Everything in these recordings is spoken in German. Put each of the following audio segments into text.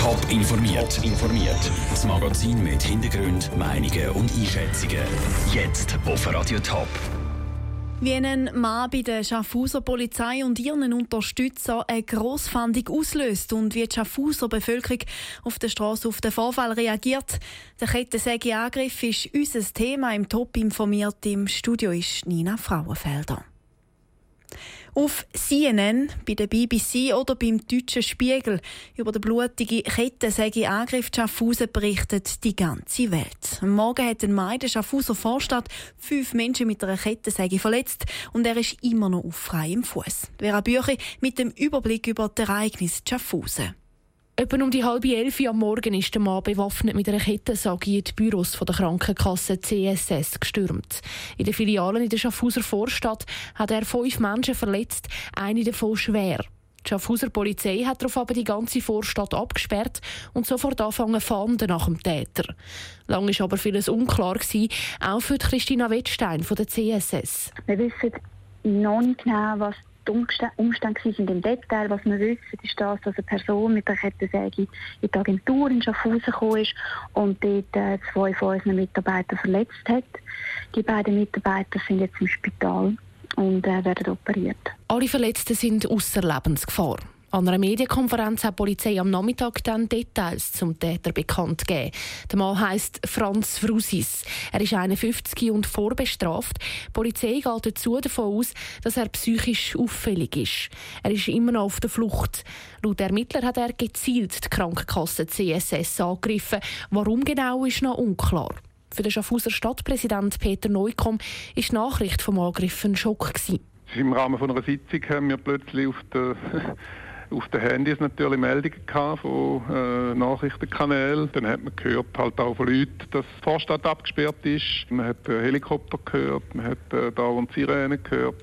Top informiert. informiert. Das Magazin mit Hintergrund, Meinungen und Einschätzungen. Jetzt auf Radio Top. Wie ein Mann bei der Schaffhauser Polizei und ihren Unterstützern eine Grossfahndung auslöst und wie die Schaffhauser Bevölkerung auf der Straße auf den Vorfall reagiert. Der Kettensäge-Angriff ist unser Thema im Top informiert. Im Studio ist Nina Frauenfelder. Auf CNN, bei der BBC oder beim Deutschen Spiegel über den blutigen Kettensäge-Angriff Schaffhausen berichtet die ganze Welt. Am Morgen hat ein Mann in der Schaffhauser Vorstadt fünf Menschen mit einer Kettensäge verletzt und er ist immer noch auf freiem Fuß. Vera Bücher mit dem Überblick über das Ereignis Schaffhausen. Etwa um die halbe elf am Morgen ist der Mann bewaffnet mit einer Kettensage in die Büros der Krankenkasse CSS gestürmt. In den Filialen in der Schaffhauser Vorstadt hat er fünf Menschen verletzt, eine davon schwer. Die Schaffhauser Polizei hat darauf aber die ganze Vorstadt abgesperrt und sofort angefangen fahnden nach dem Täter. Lang war aber vieles unklar, gewesen, auch für Christina Wettstein von der CSS. Wir wissen noch nicht genau, was die Umstände sind im Detail. Was wir wissen, ist das, dass eine Person mit der Kettensäge in die Agentur in Schaffhausen gekommen ist und dort äh, zwei von unseren Mitarbeitern verletzt hat. Die beiden Mitarbeiter sind jetzt im Spital und äh, werden operiert. Alle Verletzten sind außer Lebensgefahr. An einer Medienkonferenz hat die Polizei am Nachmittag dann Details zum Täter bekannt gegeben. Der Mann heisst Franz Frusis. Er ist 51 und vorbestraft. Die Polizei geht dazu davon aus, dass er psychisch auffällig ist. Er ist immer noch auf der Flucht. Laut Ermittler hat er gezielt die Krankenkasse CSS angegriffen. Warum genau, ist noch unklar. Für den Schaffhauser Stadtpräsident Peter Neukomm war die Nachricht vom Angriff ein Schock. Im Rahmen einer Sitzung haben wir plötzlich auf der auf den Handys natürlich Meldungen von äh, Nachrichtenkanälen. Dann hat man gehört halt auch von Leuten, dass die Vorstadt abgesperrt ist. Man hat äh, Helikopter gehört, man hat äh, da und Sirenen gehört.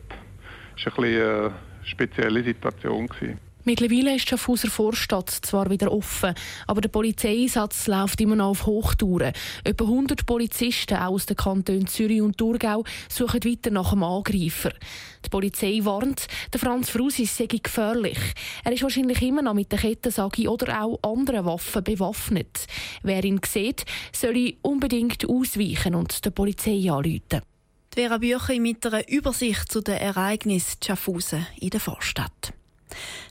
Es war eine, eine äh, spezielle Situation. Gewesen. Mittlerweile ist Schaffhauser Vorstadt zwar wieder offen, aber der Polizeieinsatz läuft immer noch auf Hochtouren. Etwa 100 Polizisten aus den Kantonen Zürich und Thurgau suchen weiter nach einem Angreifer. Die Polizei warnt, der Franz Frusis sei gefährlich. Er ist wahrscheinlich immer noch mit der Kettensage oder auch anderen Waffen bewaffnet. Wer ihn sieht, soll unbedingt ausweichen und der Polizei anrufen. Vera Bücher mit einer Übersicht zu den Ereignissen Schaffhausen in der Vorstadt.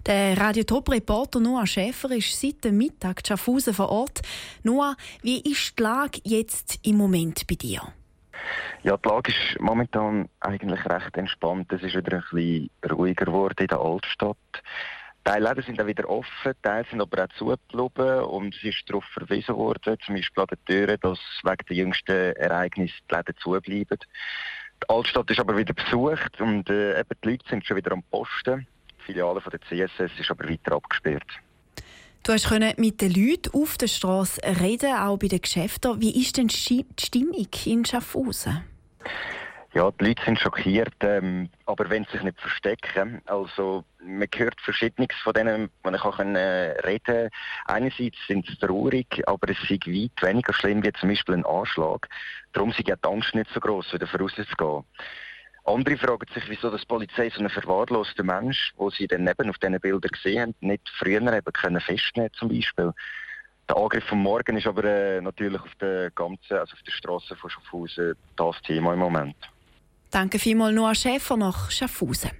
Der Radio Top Reporter Noah Schäfer ist seit dem Mittag in Schaffhausen vor Ort. Noah, wie ist die Lage jetzt im Moment bei dir? Ja, die Lage ist momentan eigentlich recht entspannt. Es ist wieder ein bisschen ruhiger geworden in der Altstadt. Teile Läden sind auch wieder offen, Teile sind aber auch zugeblieben und es ist darauf verwiesen worden, zum Beispiel an den Türen, dass wegen der jüngsten Ereignisse die Läden zubleiben. Die Altstadt ist aber wieder besucht und äh, eben die Leute sind schon wieder am Posten. Filiale von der CSS ist aber weiter abgesperrt. Du hast mit den Leuten auf der Straße reden, auch bei den Geschäften. Wie ist denn die Stimmung in Schaffhausen? Ja, die Leute sind schockiert, ähm, aber wenn sie sich nicht verstecken. Also, man hört Verschiedenes von denen, ich auch äh, reden kann. Einerseits sind sie traurig, aber es ist weit weniger schlimm wie zum Beispiel ein Anschlag. Darum sind die Angst nicht so groß, wieder vorauszugehen. Andere fragen sich, wieso die Polizei so einen verwahrlosten Mensch, wo sie dann eben auf diesen Bildern gesehen haben, nicht früher eben können festnehmen zum Beispiel. Der Angriff von morgen ist aber äh, natürlich auf der ganzen, also auf der Straße von Schaffhausen das Thema im Moment. Danke vielmals Noah Schäfer nach Schaffhausen.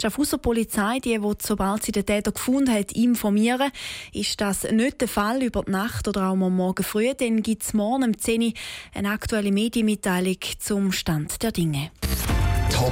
Die Schaffhauser Polizei, die will, sobald sie den Täter gefunden hat, informieren. Ist das nicht der Fall über die Nacht oder auch am Morgen früh, dann gibt es morgen um 10 Uhr eine aktuelle Medienmitteilung zum Stand der Dinge.